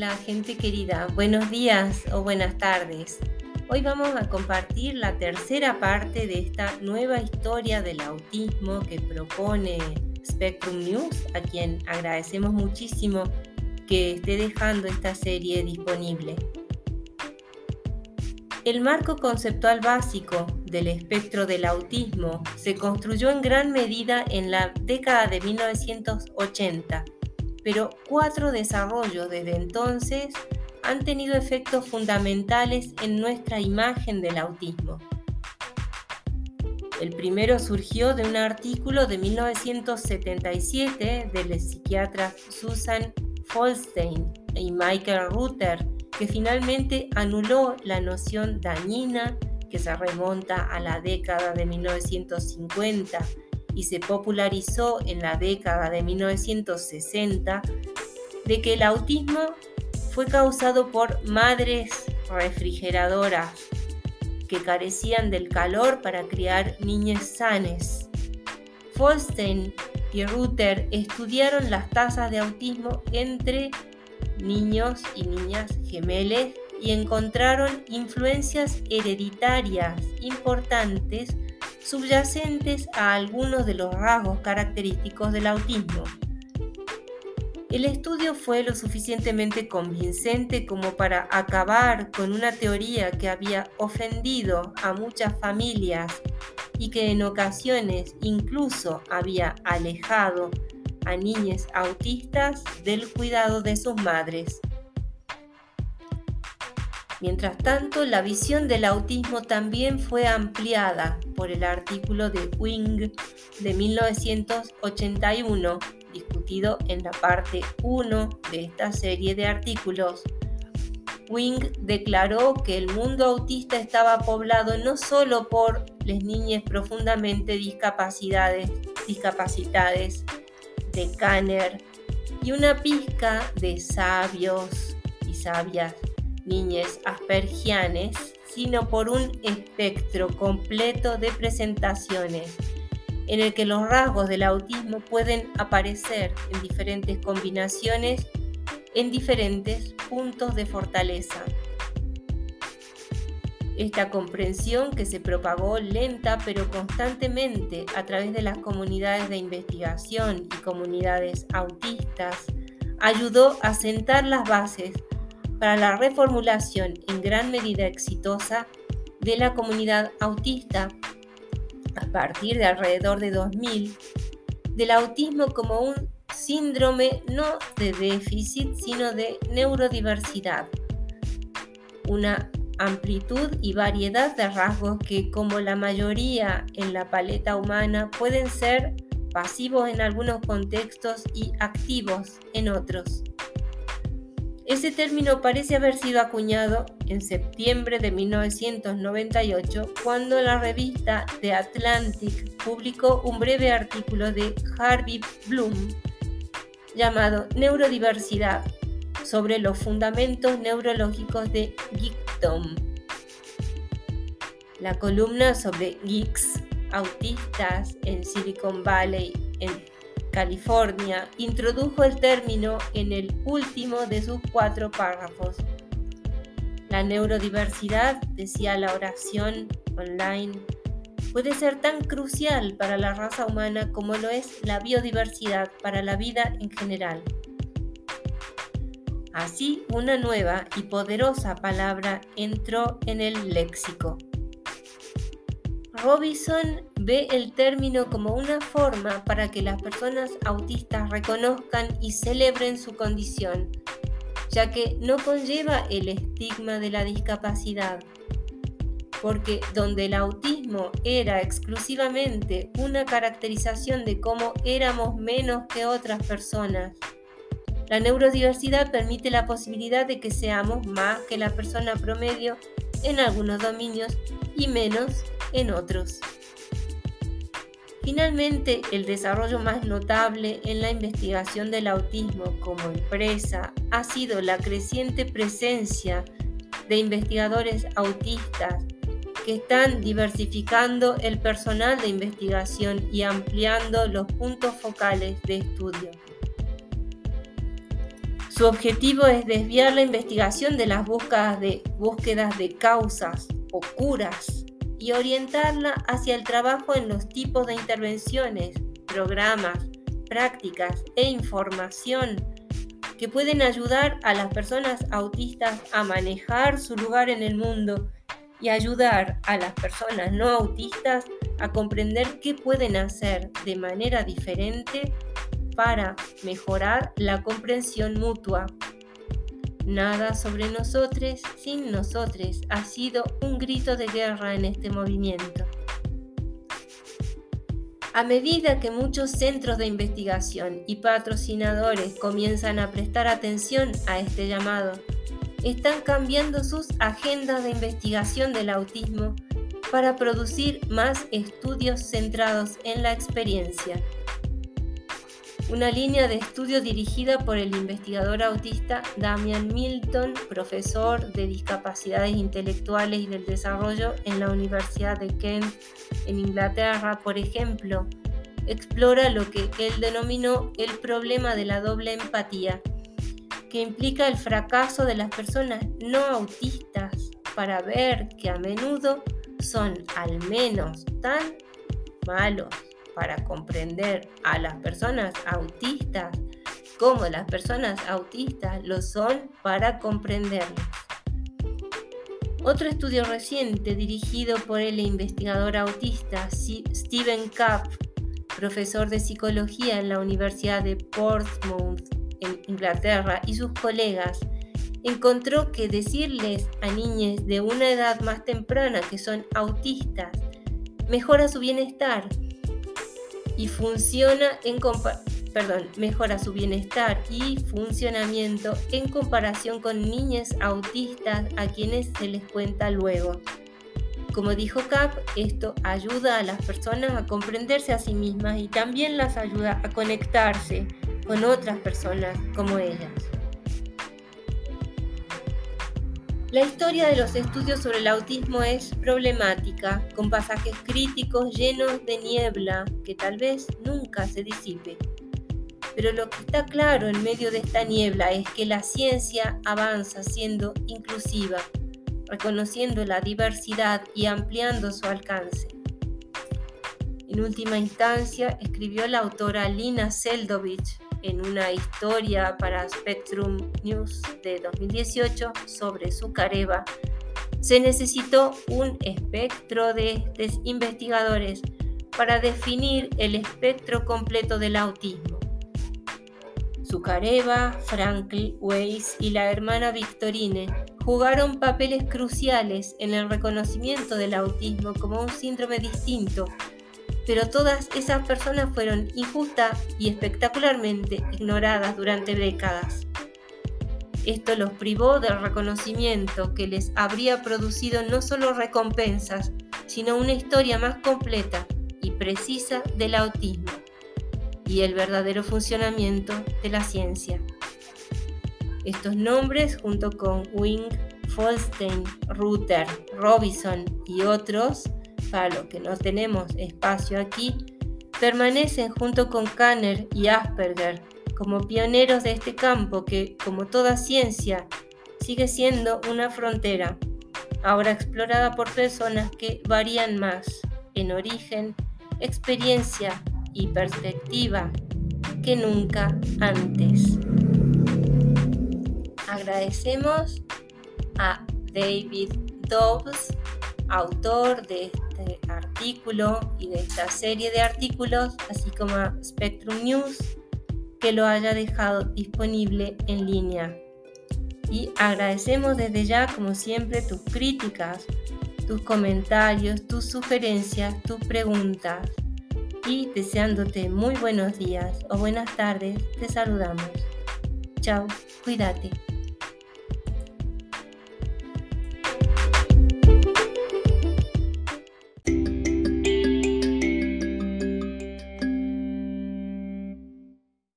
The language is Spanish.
Hola gente querida, buenos días o buenas tardes. Hoy vamos a compartir la tercera parte de esta nueva historia del autismo que propone Spectrum News, a quien agradecemos muchísimo que esté dejando esta serie disponible. El marco conceptual básico del espectro del autismo se construyó en gran medida en la década de 1980 pero cuatro desarrollos desde entonces han tenido efectos fundamentales en nuestra imagen del autismo. El primero surgió de un artículo de 1977 de los psiquiatras Susan Folstein y Michael Ruther, que finalmente anuló la noción dañina que se remonta a la década de 1950 y se popularizó en la década de 1960 de que el autismo fue causado por madres refrigeradoras que carecían del calor para criar niñas sanes. Folstein y Ruther estudiaron las tasas de autismo entre niños y niñas gemeles y encontraron influencias hereditarias importantes subyacentes a algunos de los rasgos característicos del autismo. El estudio fue lo suficientemente convincente como para acabar con una teoría que había ofendido a muchas familias y que en ocasiones incluso había alejado a niñas autistas del cuidado de sus madres. Mientras tanto, la visión del autismo también fue ampliada por el artículo de Wing de 1981, discutido en la parte 1 de esta serie de artículos. Wing declaró que el mundo autista estaba poblado no solo por las niñas profundamente discapacitadas de Kanner y una pizca de sabios y sabias niñez aspergianes, sino por un espectro completo de presentaciones en el que los rasgos del autismo pueden aparecer en diferentes combinaciones en diferentes puntos de fortaleza. Esta comprensión que se propagó lenta pero constantemente a través de las comunidades de investigación y comunidades autistas ayudó a sentar las bases para la reformulación en gran medida exitosa de la comunidad autista a partir de alrededor de 2000 del autismo como un síndrome no de déficit, sino de neurodiversidad. Una amplitud y variedad de rasgos que, como la mayoría en la paleta humana, pueden ser pasivos en algunos contextos y activos en otros. Ese término parece haber sido acuñado en septiembre de 1998 cuando la revista The Atlantic publicó un breve artículo de Harvey Bloom llamado Neurodiversidad sobre los fundamentos neurológicos de Geekdom. La columna sobre geeks, autistas en Silicon Valley, en California, introdujo el término en el último de sus cuatro párrafos. La neurodiversidad, decía la oración online, puede ser tan crucial para la raza humana como lo es la biodiversidad para la vida en general. Así, una nueva y poderosa palabra entró en el léxico. Robinson ve el término como una forma para que las personas autistas reconozcan y celebren su condición, ya que no conlleva el estigma de la discapacidad, porque donde el autismo era exclusivamente una caracterización de cómo éramos menos que otras personas, la neurodiversidad permite la posibilidad de que seamos más que la persona promedio en algunos dominios y menos en otros. Finalmente, el desarrollo más notable en la investigación del autismo como empresa ha sido la creciente presencia de investigadores autistas que están diversificando el personal de investigación y ampliando los puntos focales de estudio. Su objetivo es desviar la investigación de las búsquedas de, causas o curas y orientarla hacia el trabajo en los tipos de intervenciones, programas, prácticas e información que pueden ayudar a las personas autistas a manejar su lugar en el mundo y ayudar a las personas no autistas a comprender qué pueden hacer de manera diferente para mejorar la comprensión mutua. Nada sobre nosotros sin nosotros ha sido un grito de guerra en este movimiento. A medida que muchos centros de investigación y patrocinadores comienzan a prestar atención a este llamado, están cambiando sus agendas de investigación del autismo para producir más estudios centrados en la experiencia. Una línea de estudio dirigida por el investigador autista Damian Milton, profesor de discapacidades intelectuales y del desarrollo en la Universidad de Kent en Inglaterra, por ejemplo, explora lo que él denominó el problema de la doble empatía que implica el fracaso de las personas no autistas para ver que a menudo son al menos tan malos para comprender a las personas autistas como las personas autistas lo son para comprenderlas. Otro estudio reciente dirigido por el investigador autista Stephen Kapp, profesor de psicología en la Universidad de Portsmouth en Inglaterra y sus colegas, encontró que decirles a niñas de una edad más temprana que son autistas mejora su bienestar y funciona en perdón, mejora su bienestar y funcionamiento en comparación con niñas autistas a quienes se les cuenta luego. Como dijo Cap, esto ayuda a las personas a comprenderse a sí mismas y también las ayuda a conectarse con otras personas como ellas. La historia de los estudios sobre el autismo es problemática, con pasajes críticos llenos de niebla que tal vez nunca se disipe. Pero lo que está claro en medio de esta niebla es que la ciencia avanza siendo inclusiva, reconociendo la diversidad y ampliando su alcance. En última instancia, escribió la autora Lina Seldovich en una historia para Spectrum News de 2018 sobre Zucareva, se necesitó un espectro de, investigadores para definir el espectro completo del autismo. Zucareva, Frankl, Weiss y la hermana Victorine jugaron papeles cruciales en el reconocimiento del autismo como un síndrome distinto pero todas esas personas fueron injusta y espectacularmente ignoradas durante décadas. Esto los privó del reconocimiento que les habría producido no solo recompensas, sino una historia más completa y precisa del autismo y el verdadero funcionamiento de la ciencia. Estos nombres, junto con Wing, Folstein, Ruther, Robinson y otros, para lo que no tenemos espacio aquí, permanecen junto con Kanner y Asperger como pioneros de este campo que, como toda ciencia, sigue siendo una frontera, ahora explorada por personas que varían más en origen, experiencia y perspectiva que nunca antes. Agradecemos a David Dobbs, autor de artículo y de esta serie de artículos, así como a Spectrum News, que lo haya dejado disponible en línea. Y agradecemos desde ya, como siempre, tus críticas, tus comentarios, tus sugerencias, tus preguntas. Y deseándote muy buenos días o buenas tardes, te saludamos. Chao, cuídate.